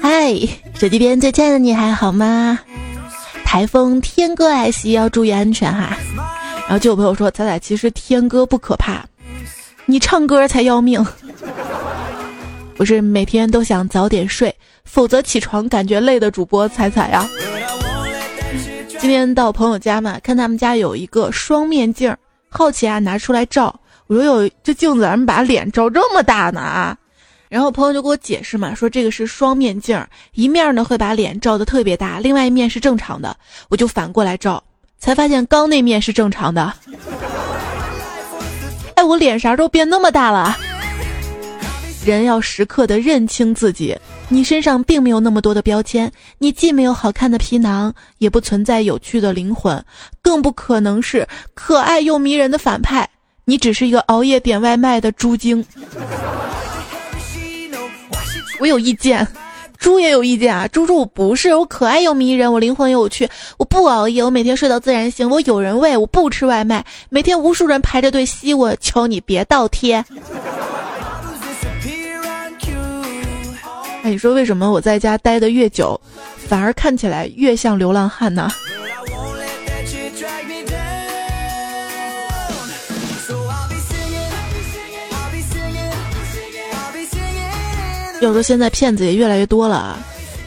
嗨，手机边最亲爱的你还好吗？台风天哥来袭，要注意安全哈。然后就有朋友说，彩彩其实天哥不可怕，你唱歌才要命。不是每天都想早点睡，否则起床感觉累的主播彩彩呀。今天到朋友家嘛，看他们家有一个双面镜，好奇啊，拿出来照。我说有这镜子怎么把脸照这么大呢啊？然后朋友就给我解释嘛，说这个是双面镜，一面呢会把脸照的特别大，另外一面是正常的。我就反过来照，才发现刚那面是正常的。哎，我脸啥时候变那么大了？人要时刻的认清自己。你身上并没有那么多的标签，你既没有好看的皮囊，也不存在有趣的灵魂，更不可能是可爱又迷人的反派。你只是一个熬夜点外卖的猪精。我有意见，猪也有意见啊！猪猪我不是，我可爱又迷人，我灵魂有趣，我不熬夜，我每天睡到自然醒，我有人喂，我不吃外卖，每天无数人排着队吸我，求你别倒贴。哎，你说为什么我在家待的越久，反而看起来越像流浪汉呢？要说现在骗子也越来越多了啊！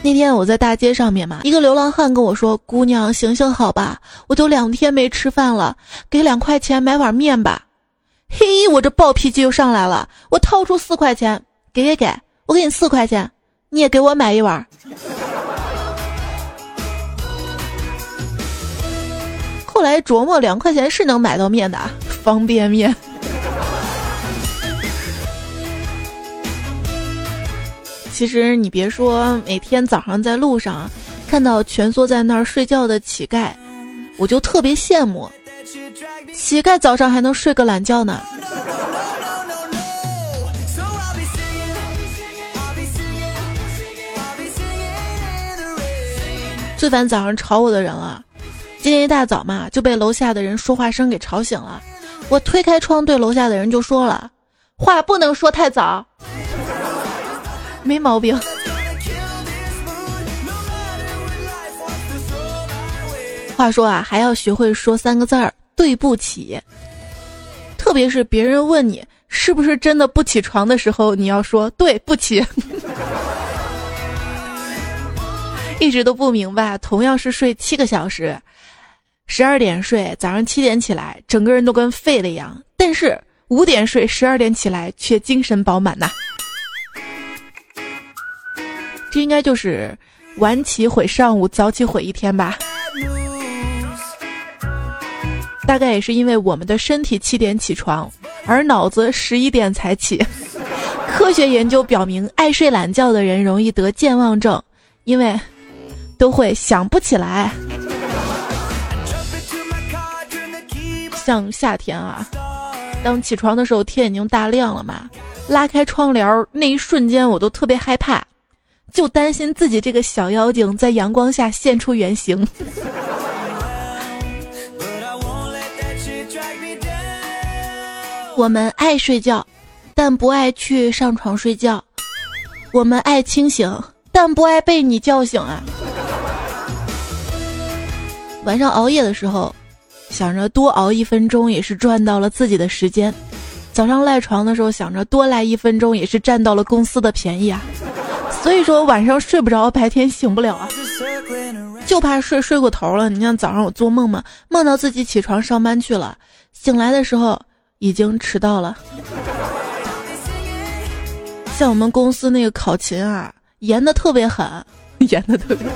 那天我在大街上面嘛，一个流浪汉跟我说：“姑娘，行行好吧，我都两天没吃饭了，给两块钱买碗面吧。”嘿，我这暴脾气又上来了，我掏出四块钱，给给给，我给你四块钱。你也给我买一碗。后来琢磨，两块钱是能买到面的，方便面。其实你别说，每天早上在路上看到蜷缩在那儿睡觉的乞丐，我就特别羡慕。乞丐早上还能睡个懒觉呢。最烦早上吵我的人了。今天一大早嘛，就被楼下的人说话声给吵醒了。我推开窗，对楼下的人就说了：“话不能说太早。”没毛病。话说啊，还要学会说三个字儿：“对不起。”特别是别人问你是不是真的不起床的时候，你要说“对不起”。一直都不明白，同样是睡七个小时，十二点睡，早上七点起来，整个人都跟废了一样；但是五点睡，十二点起来却精神饱满呐。这应该就是晚起毁上午，早起毁一天吧。大概也是因为我们的身体七点起床，而脑子十一点才起。科学研究表明，爱睡懒觉的人容易得健忘症，因为。都会想不起来。像夏天啊，当起床的时候天已经大亮了嘛，拉开窗帘那一瞬间我都特别害怕，就担心自己这个小妖精在阳光下现出原形。我们爱睡觉，但不爱去上床睡觉；我们爱清醒，但不爱被你叫醒啊。晚上熬夜的时候，想着多熬一分钟也是赚到了自己的时间；早上赖床的时候，想着多赖一分钟也是占到了公司的便宜啊。所以说晚上睡不着，白天醒不了啊，就怕睡睡过头了。你像早上我做梦嘛，梦到自己起床上班去了，醒来的时候已经迟到了。像我们公司那个考勤啊，严的特别狠，严的特别。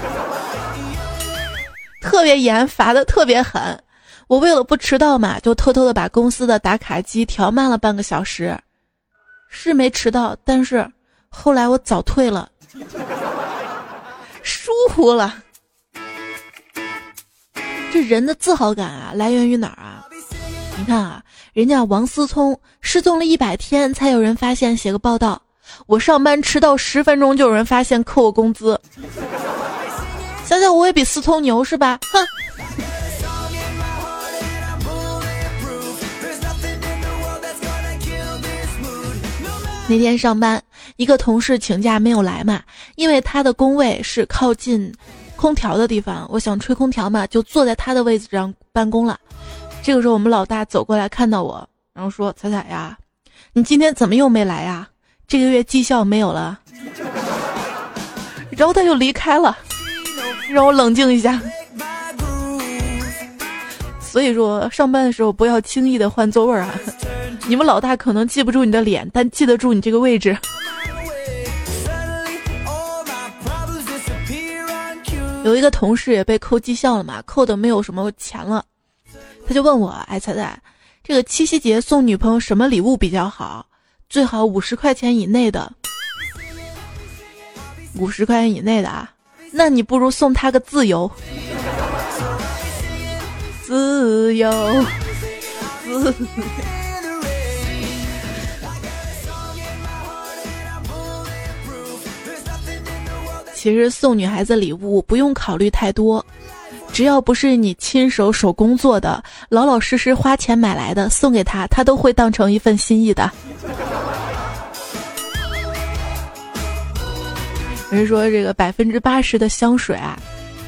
特别严，罚的特别狠。我为了不迟到嘛，就偷偷的把公司的打卡机调慢了半个小时，是没迟到，但是后来我早退了，疏忽了。这人的自豪感啊，来源于哪儿啊？你看啊，人家王思聪失踪了一百天才有人发现，写个报道。我上班迟到十分钟就有人发现，扣我工资。想想我也比思聪牛是吧？哼！那天上班，一个同事请假没有来嘛，因为他的工位是靠近空调的地方，我想吹空调嘛，就坐在他的位置上办公了。这个时候，我们老大走过来看到我，然后说：“彩彩呀，你今天怎么又没来呀？这个月绩效没有了。”然后他就离开了，让我冷静一下。所以说，上班的时候不要轻易的换座位啊！你们老大可能记不住你的脸，但记得住你这个位置。有一个同事也被扣绩效了嘛，扣的没有什么钱了，他就问我：“哎，彩彩，这个七夕节送女朋友什么礼物比较好？最好五十块钱以内的。五十块钱以内的啊？那你不如送她个自由。”自由，自。其实送女孩子礼物不用考虑太多，只要不是你亲手手工做的、老老实实花钱买来的，送给她，她都会当成一份心意的。人说这个百分之八十的香水啊。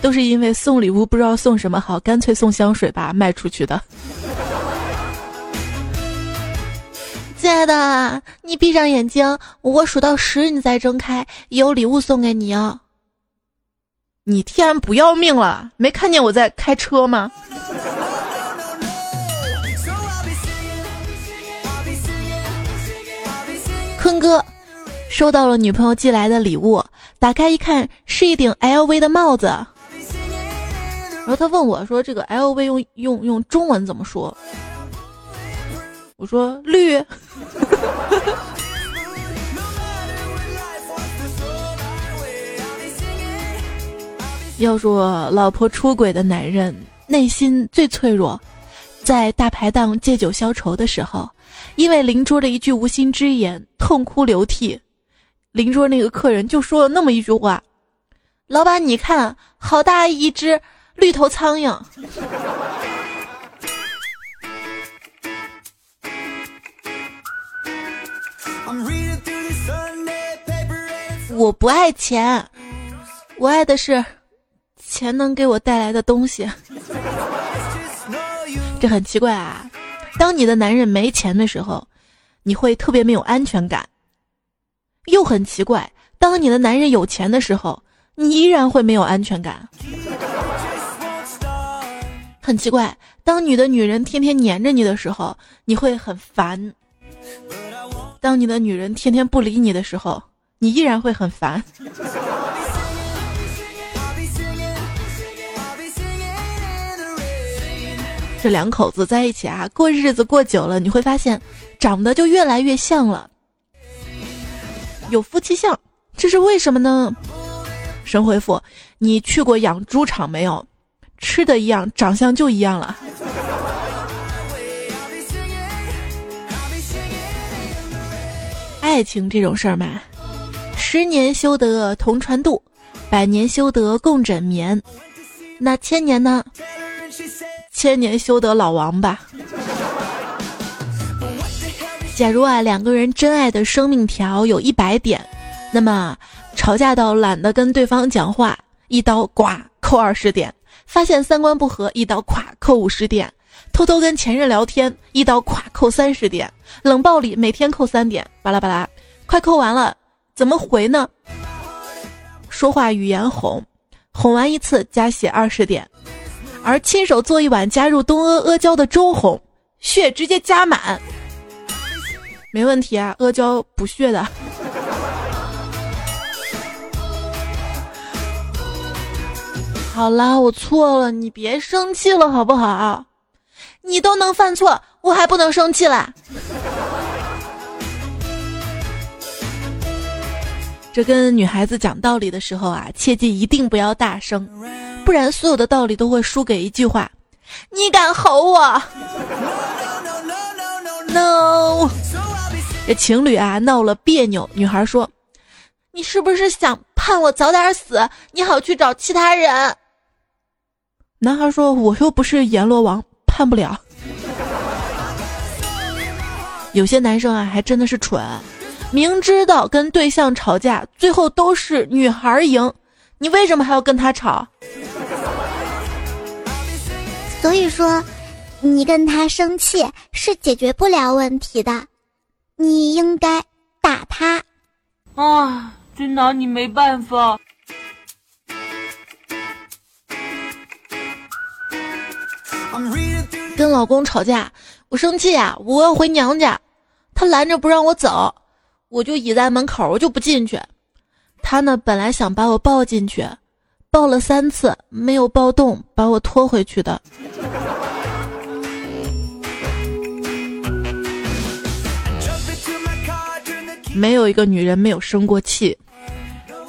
都是因为送礼物不知道送什么好，干脆送香水吧，卖出去的。亲爱的，你闭上眼睛，我数到十你再睁开，有礼物送给你哦。你天不要命了？没看见我在开车吗？坤哥收到了女朋友寄来的礼物，打开一看，是一顶 LV 的帽子。然后他问我说：“这个 LV 用用用中文怎么说？”我说：“绿。”要说老婆出轨的男人内心最脆弱，在大排档借酒消愁的时候，因为邻桌的一句无心之言，痛哭流涕。邻桌那个客人就说了那么一句话：“老板，你看，好大一只。”绿头苍蝇，我不爱钱，我爱的是钱能给我带来的东西。这很奇怪啊！当你的男人没钱的时候，你会特别没有安全感；又很奇怪，当你的男人有钱的时候，你依然会没有安全感。很奇怪，当你的女人天天黏着你的时候，你会很烦；当你的女人天天不理你的时候，你依然会很烦。这两口子在一起啊，过日子过久了，你会发现长得就越来越像了，有夫妻相，这是为什么呢？神回复：你去过养猪场没有？吃的一样，长相就一样了。爱情这种事儿嘛，十年修得同船渡，百年修得共枕眠，那千年呢？千年修得老王吧。假如啊，两个人真爱的生命条有一百点，那么吵架到懒得跟对方讲话，一刀呱扣二十点。发现三观不合，一刀垮扣五十点；偷偷跟前任聊天，一刀垮扣三十点；冷暴力每天扣三点，巴拉巴拉，快扣完了，怎么回呢？说话语言哄，哄完一次加血二十点，而亲手做一碗加入东阿阿胶的粥红，血直接加满，没问题啊，阿胶补血的。好啦，我错了，你别生气了，好不好？你都能犯错，我还不能生气啦？这跟女孩子讲道理的时候啊，切记一定不要大声，不然所有的道理都会输给一句话：你敢吼我？No！这情侣啊闹了别扭，女孩说：“你是不是想盼我早点死，你好去找其他人？”男孩说：“我又不是阎罗王，判不了。”有些男生啊，还真的是蠢。明知道跟对象吵架，最后都是女孩赢，你为什么还要跟他吵？所以说，你跟他生气是解决不了问题的，你应该打他。啊，真拿你没办法。跟老公吵架，我生气呀，我要回娘家，他拦着不让我走，我就倚在门口，我就不进去。他呢，本来想把我抱进去，抱了三次没有抱动，把我拖回去的。没有一个女人没有生过气，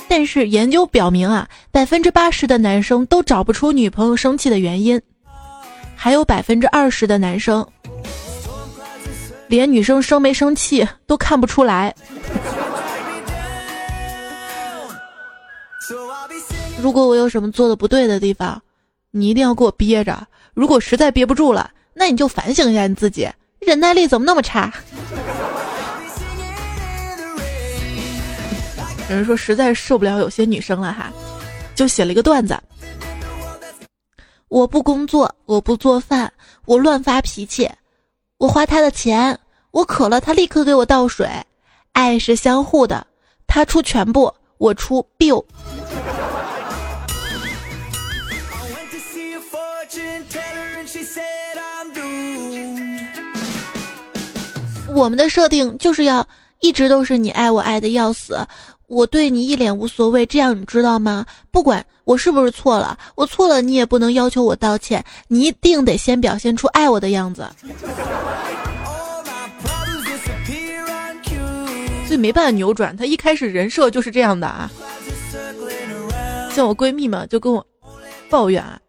但是研究表明啊，百分之八十的男生都找不出女朋友生气的原因。还有百分之二十的男生，连女生生没生气都看不出来。如果我有什么做的不对的地方，你一定要给我憋着。如果实在憋不住了，那你就反省一下你自己，忍耐力怎么那么差？有人说实在受不了有些女生了哈，就写了一个段子。我不工作，我不做饭，我乱发脾气，我花他的钱，我渴了他立刻给我倒水，爱是相互的，他出全部，我出 biu。我们的设定就是要一直都是你爱我爱的要死。我对你一脸无所谓，这样你知道吗？不管我是不是错了，我错了你也不能要求我道歉，你一定得先表现出爱我的样子。所以没办法扭转，他一开始人设就是这样的啊。像我闺蜜嘛，就跟我抱怨啊，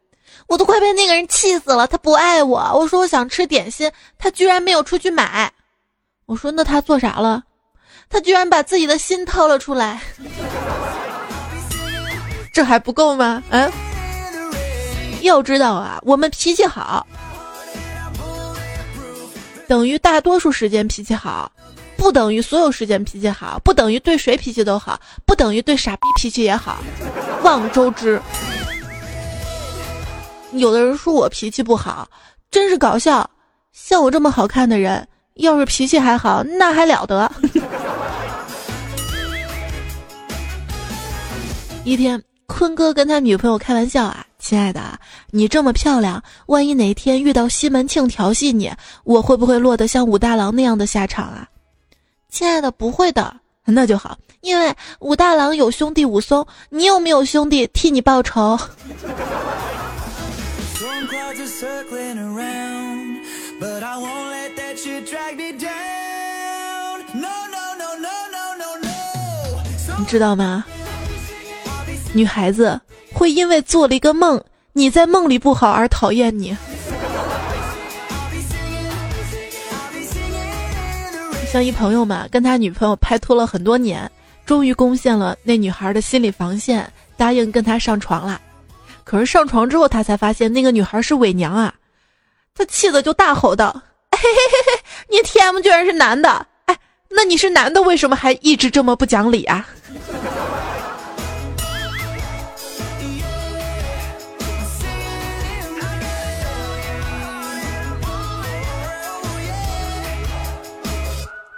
我都快被那个人气死了，他不爱我。我说我想吃点心，他居然没有出去买。我说那他做啥了？他居然把自己的心掏了出来，这还不够吗？嗯，要知道啊，我们脾气好，等于大多数时间脾气好，不等于所有时间脾气好，不等于对谁脾气都好，不等于对傻逼脾气也好。望周知。有的人说我脾气不好，真是搞笑。像我这么好看的人，要是脾气还好，那还了得。一天，坤哥跟他女朋友开玩笑啊：“亲爱的，你这么漂亮，万一哪天遇到西门庆调戏你，我会不会落得像武大郎那样的下场啊？”亲爱的，不会的，那就好，因为武大郎有兄弟武松，你有没有兄弟替你报仇？知道吗？女孩子会因为做了一个梦，你在梦里不好而讨厌你。像一朋友嘛，跟他女朋友拍拖了很多年，终于攻陷了那女孩的心理防线，答应跟他上床了。可是上床之后，他才发现那个女孩是伪娘啊！他气得就大吼道：“嘿嘿嘿嘿，你 T M 居然是男的！那你是男的，为什么还一直这么不讲理啊？”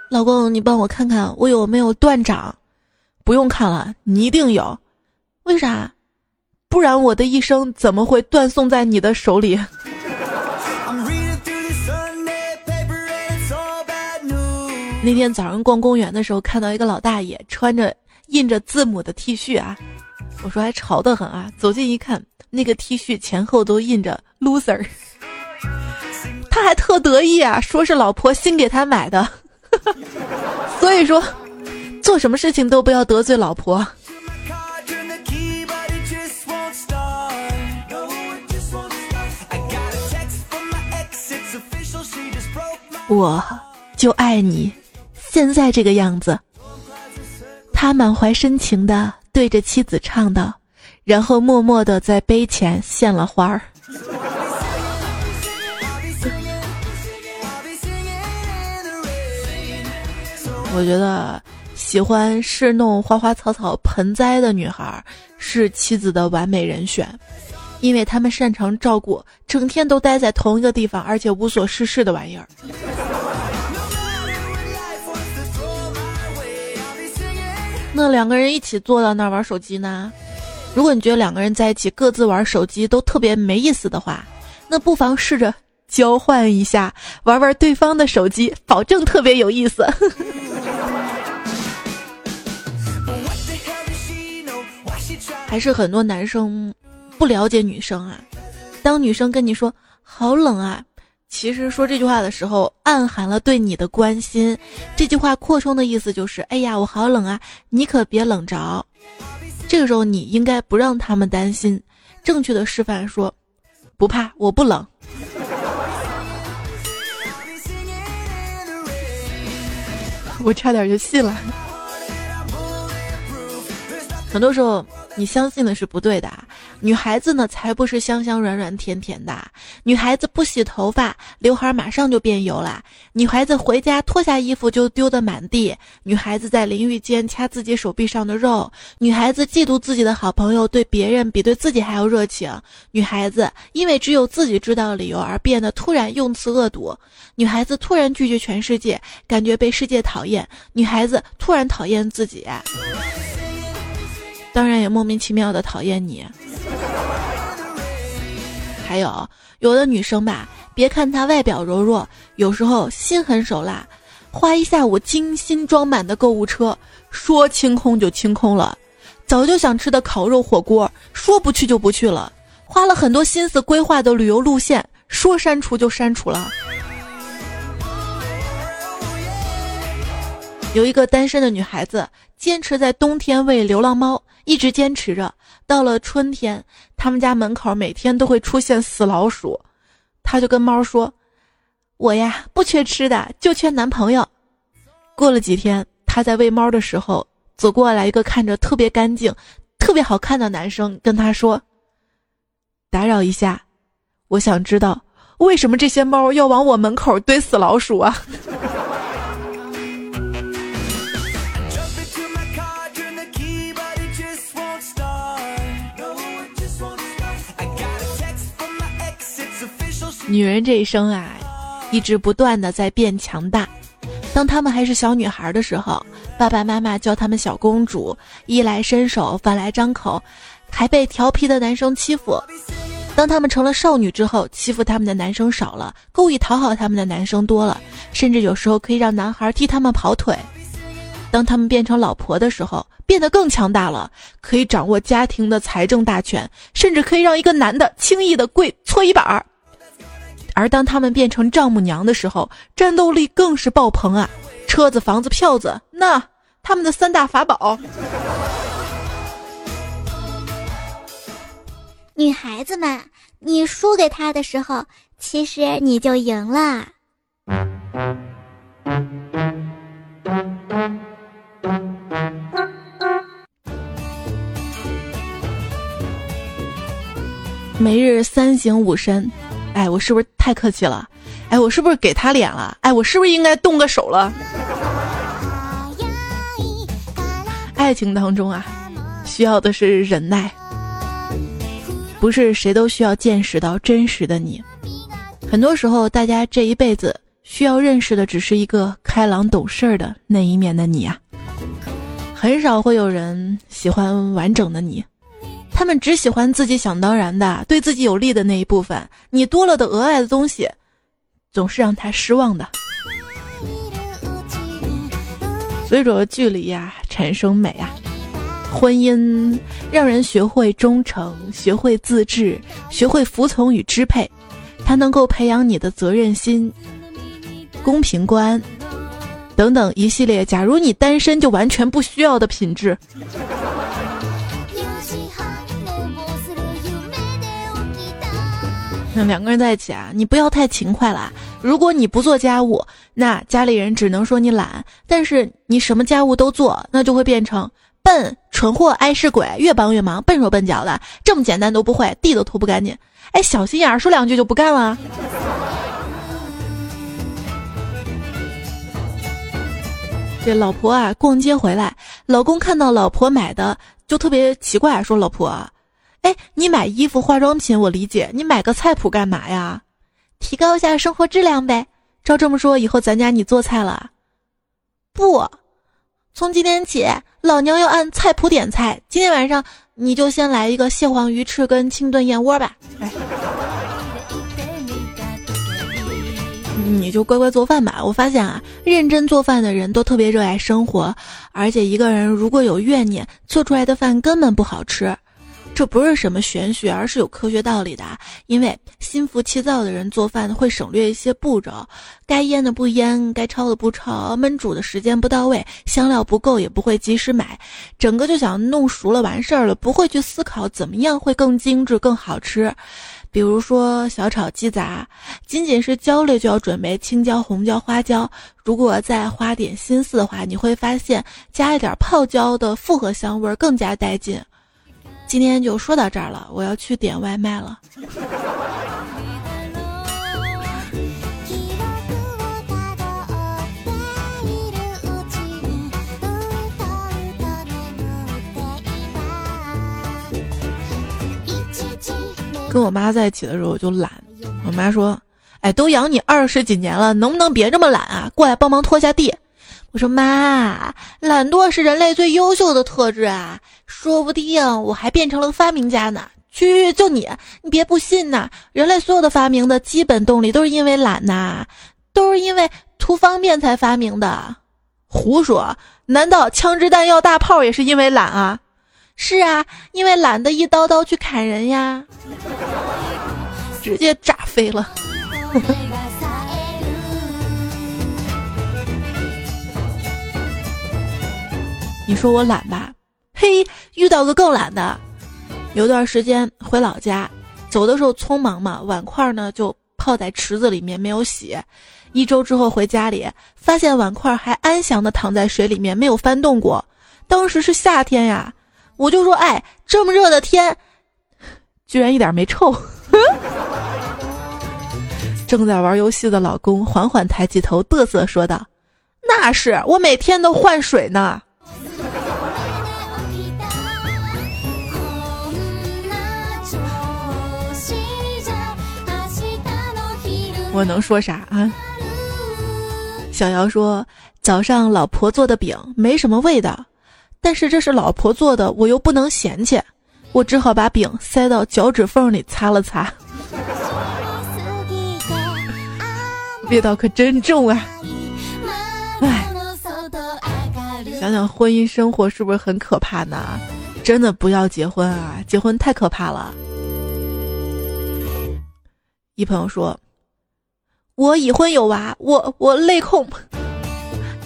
老公，你帮我看看我有没有断掌？不用看了，你一定有。为啥？不然我的一生怎么会断送在你的手里？那天早上逛公园的时候，看到一个老大爷穿着印着字母的 T 恤啊，我说还潮得很啊。走近一看，那个 T 恤前后都印着 loser，他还特得意啊，说是老婆新给他买的。所以说，做什么事情都不要得罪老婆。我就爱你，现在这个样子。他满怀深情的对着妻子唱道，然后默默的在碑前献了花儿。我觉得喜欢侍弄花花草草盆栽的女孩是妻子的完美人选，因为他们擅长照顾整天都待在同一个地方而且无所事事的玩意儿。那两个人一起坐到那儿玩手机呢？如果你觉得两个人在一起各自玩手机都特别没意思的话，那不妨试着交换一下，玩玩对方的手机，保证特别有意思。还是很多男生不了解女生啊，当女生跟你说“好冷啊”。其实说这句话的时候，暗含了对你的关心。这句话扩充的意思就是：哎呀，我好冷啊，你可别冷着。这个时候你应该不让他们担心，正确的示范说：不怕，我不冷。我差点就信了。很多时候。你相信的是不对的，啊女孩子呢才不是香香软软甜甜的。女孩子不洗头发，刘海马上就变油了。女孩子回家脱下衣服就丢得满地。女孩子在淋浴间掐自己手臂上的肉。女孩子嫉妒自己的好朋友对别人比对自己还要热情。女孩子因为只有自己知道理由而变得突然用词恶毒。女孩子突然拒绝全世界，感觉被世界讨厌。女孩子突然讨厌自己。当然也莫名其妙的讨厌你。还有有的女生吧，别看她外表柔弱，有时候心狠手辣，花一下午精心装满的购物车，说清空就清空了；早就想吃的烤肉火锅，说不去就不去了；花了很多心思规划的旅游路线，说删除就删除了。有一个单身的女孩子，坚持在冬天喂流浪猫。一直坚持着，到了春天，他们家门口每天都会出现死老鼠，他就跟猫说：“我呀，不缺吃的，就缺男朋友。”过了几天，他在喂猫的时候，走过来一个看着特别干净、特别好看的男生，跟他说：“打扰一下，我想知道为什么这些猫要往我门口堆死老鼠啊？”女人这一生啊，一直不断的在变强大。当她们还是小女孩的时候，爸爸妈妈叫她们小公主，衣来伸手，饭来张口，还被调皮的男生欺负。当她们成了少女之后，欺负她们的男生少了，故意讨好她们的男生多了，甚至有时候可以让男孩替她们跑腿。当她们变成老婆的时候，变得更强大了，可以掌握家庭的财政大权，甚至可以让一个男的轻易的跪搓衣板儿。而当他们变成丈母娘的时候，战斗力更是爆棚啊！车子、房子、票子，那他们的三大法宝。女孩子们，你输给他的时候，其实你就赢了。每日三省吾身。哎，我是不是太客气了？哎，我是不是给他脸了？哎，我是不是应该动个手了？爱情当中啊，需要的是忍耐，不是谁都需要见识到真实的你。很多时候，大家这一辈子需要认识的只是一个开朗懂事儿的那一面的你啊。很少会有人喜欢完整的你。他们只喜欢自己想当然的、对自己有利的那一部分，你多了的额外的东西，总是让他失望的。所以说，距离呀产生美啊，婚姻让人学会忠诚，学会自制，学会服从与支配，它能够培养你的责任心、公平观等等一系列。假如你单身，就完全不需要的品质。两个人在一起啊，你不要太勤快了。如果你不做家务，那家里人只能说你懒；但是你什么家务都做，那就会变成笨、蠢货、碍事鬼，越帮越忙，笨手笨脚的，这么简单都不会，地都拖不干净。哎，小心眼儿，说两句就不干了。这老婆啊，逛街回来，老公看到老婆买的就特别奇怪，说：“老婆，哎，你买衣服、化妆品我理解，你买个菜谱干嘛呀？提高一下生活质量呗。照这么说，以后咱家你做菜了？不，从今天起，老娘要按菜谱点菜。今天晚上你就先来一个蟹黄鱼翅跟清炖燕窝吧。”哎。你就乖乖做饭吧。我发现啊，认真做饭的人都特别热爱生活，而且一个人如果有怨念，做出来的饭根本不好吃。这不是什么玄学，而是有科学道理的。因为心浮气躁的人做饭会省略一些步骤，该腌的不腌，该焯的不焯，焖煮的时间不到位，香料不够也不会及时买，整个就想弄熟了完事儿了，不会去思考怎么样会更精致、更好吃。比如说小炒鸡杂，仅仅是焦类就要准备青椒、红椒、花椒。如果再花点心思的话，你会发现加一点泡椒的复合香味更加带劲。今天就说到这儿了，我要去点外卖了。跟我妈在一起的时候我就懒，我妈说：“哎，都养你二十几年了，能不能别这么懒啊？过来帮忙拖下地。”我说：“妈，懒惰是人类最优秀的特质啊，说不定我还变成了发明家呢。”去，就你，你别不信呐！人类所有的发明的基本动力都是因为懒呐，都是因为图方便才发明的。胡说！难道枪支弹药大炮也是因为懒啊？是啊，因为懒得一刀刀去砍人呀，直接炸飞了。你说我懒吧？嘿，遇到个更懒的。有段时间回老家，走的时候匆忙嘛，碗筷呢就泡在池子里面没有洗。一周之后回家里，发现碗筷还安详的躺在水里面，没有翻动过。当时是夏天呀。我就说，哎，这么热的天，居然一点没臭。正在玩游戏的老公缓缓抬起头，嘚瑟说道：“那是我每天都换水呢。”我能说啥啊？小姚说：“早上老婆做的饼没什么味道。”但是这是老婆做的，我又不能嫌弃，我只好把饼塞到脚趾缝里擦了擦，味道可真重啊！唉，想想婚姻生活是不是很可怕呢？真的不要结婚啊！结婚太可怕了。一朋友说：“我已婚有娃，我我泪控，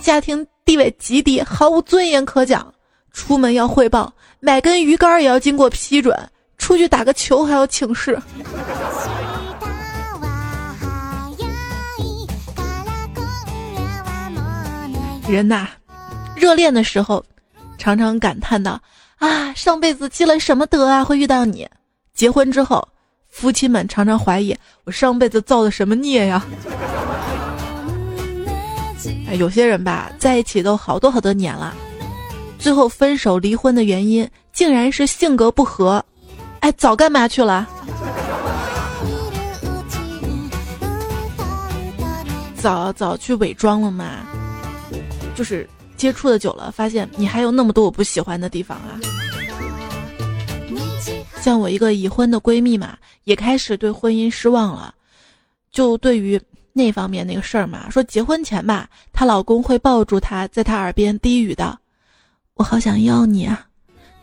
家庭地位极低，毫无尊严可讲。”出门要汇报，买根鱼竿也要经过批准，出去打个球还要请示。人呐，热恋的时候，常常感叹道：“啊，上辈子积了什么德啊，会遇到你。”结婚之后，夫妻们常常怀疑我上辈子造的什么孽呀。哎，有些人吧，在一起都好多好多年了。最后分手离婚的原因竟然是性格不合，哎，早干嘛去了？早早去伪装了嘛？就是接触的久了，发现你还有那么多我不喜欢的地方啊。像我一个已婚的闺蜜嘛，也开始对婚姻失望了。就对于那方面那个事儿嘛，说结婚前吧，她老公会抱住她，在她耳边低语道。我好想要你啊！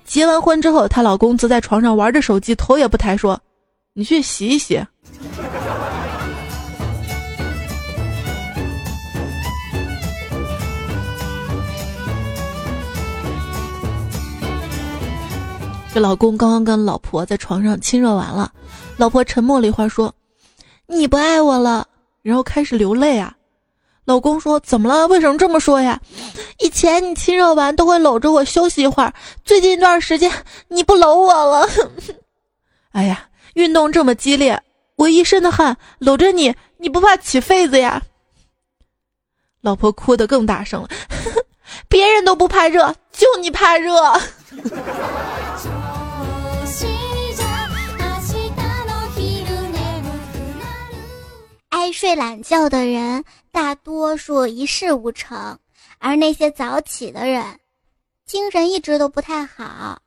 结完婚之后，她老公则在床上玩着手机，头也不抬，说：“你去洗一洗。”老公刚刚跟老婆在床上亲热完了，老婆沉默了一会儿，说：“你不爱我了。”然后开始流泪啊。老公说：“怎么了？为什么这么说呀？以前你亲热完都会搂着我休息一会儿，最近一段时间你不搂我了。哎呀，运动这么激烈，我一身的汗，搂着你，你不怕起痱子呀？”老婆哭得更大声了：“ 别人都不怕热，就你怕热。睡懒觉的人大多数一事无成而那些早起的人精神一直都不太好。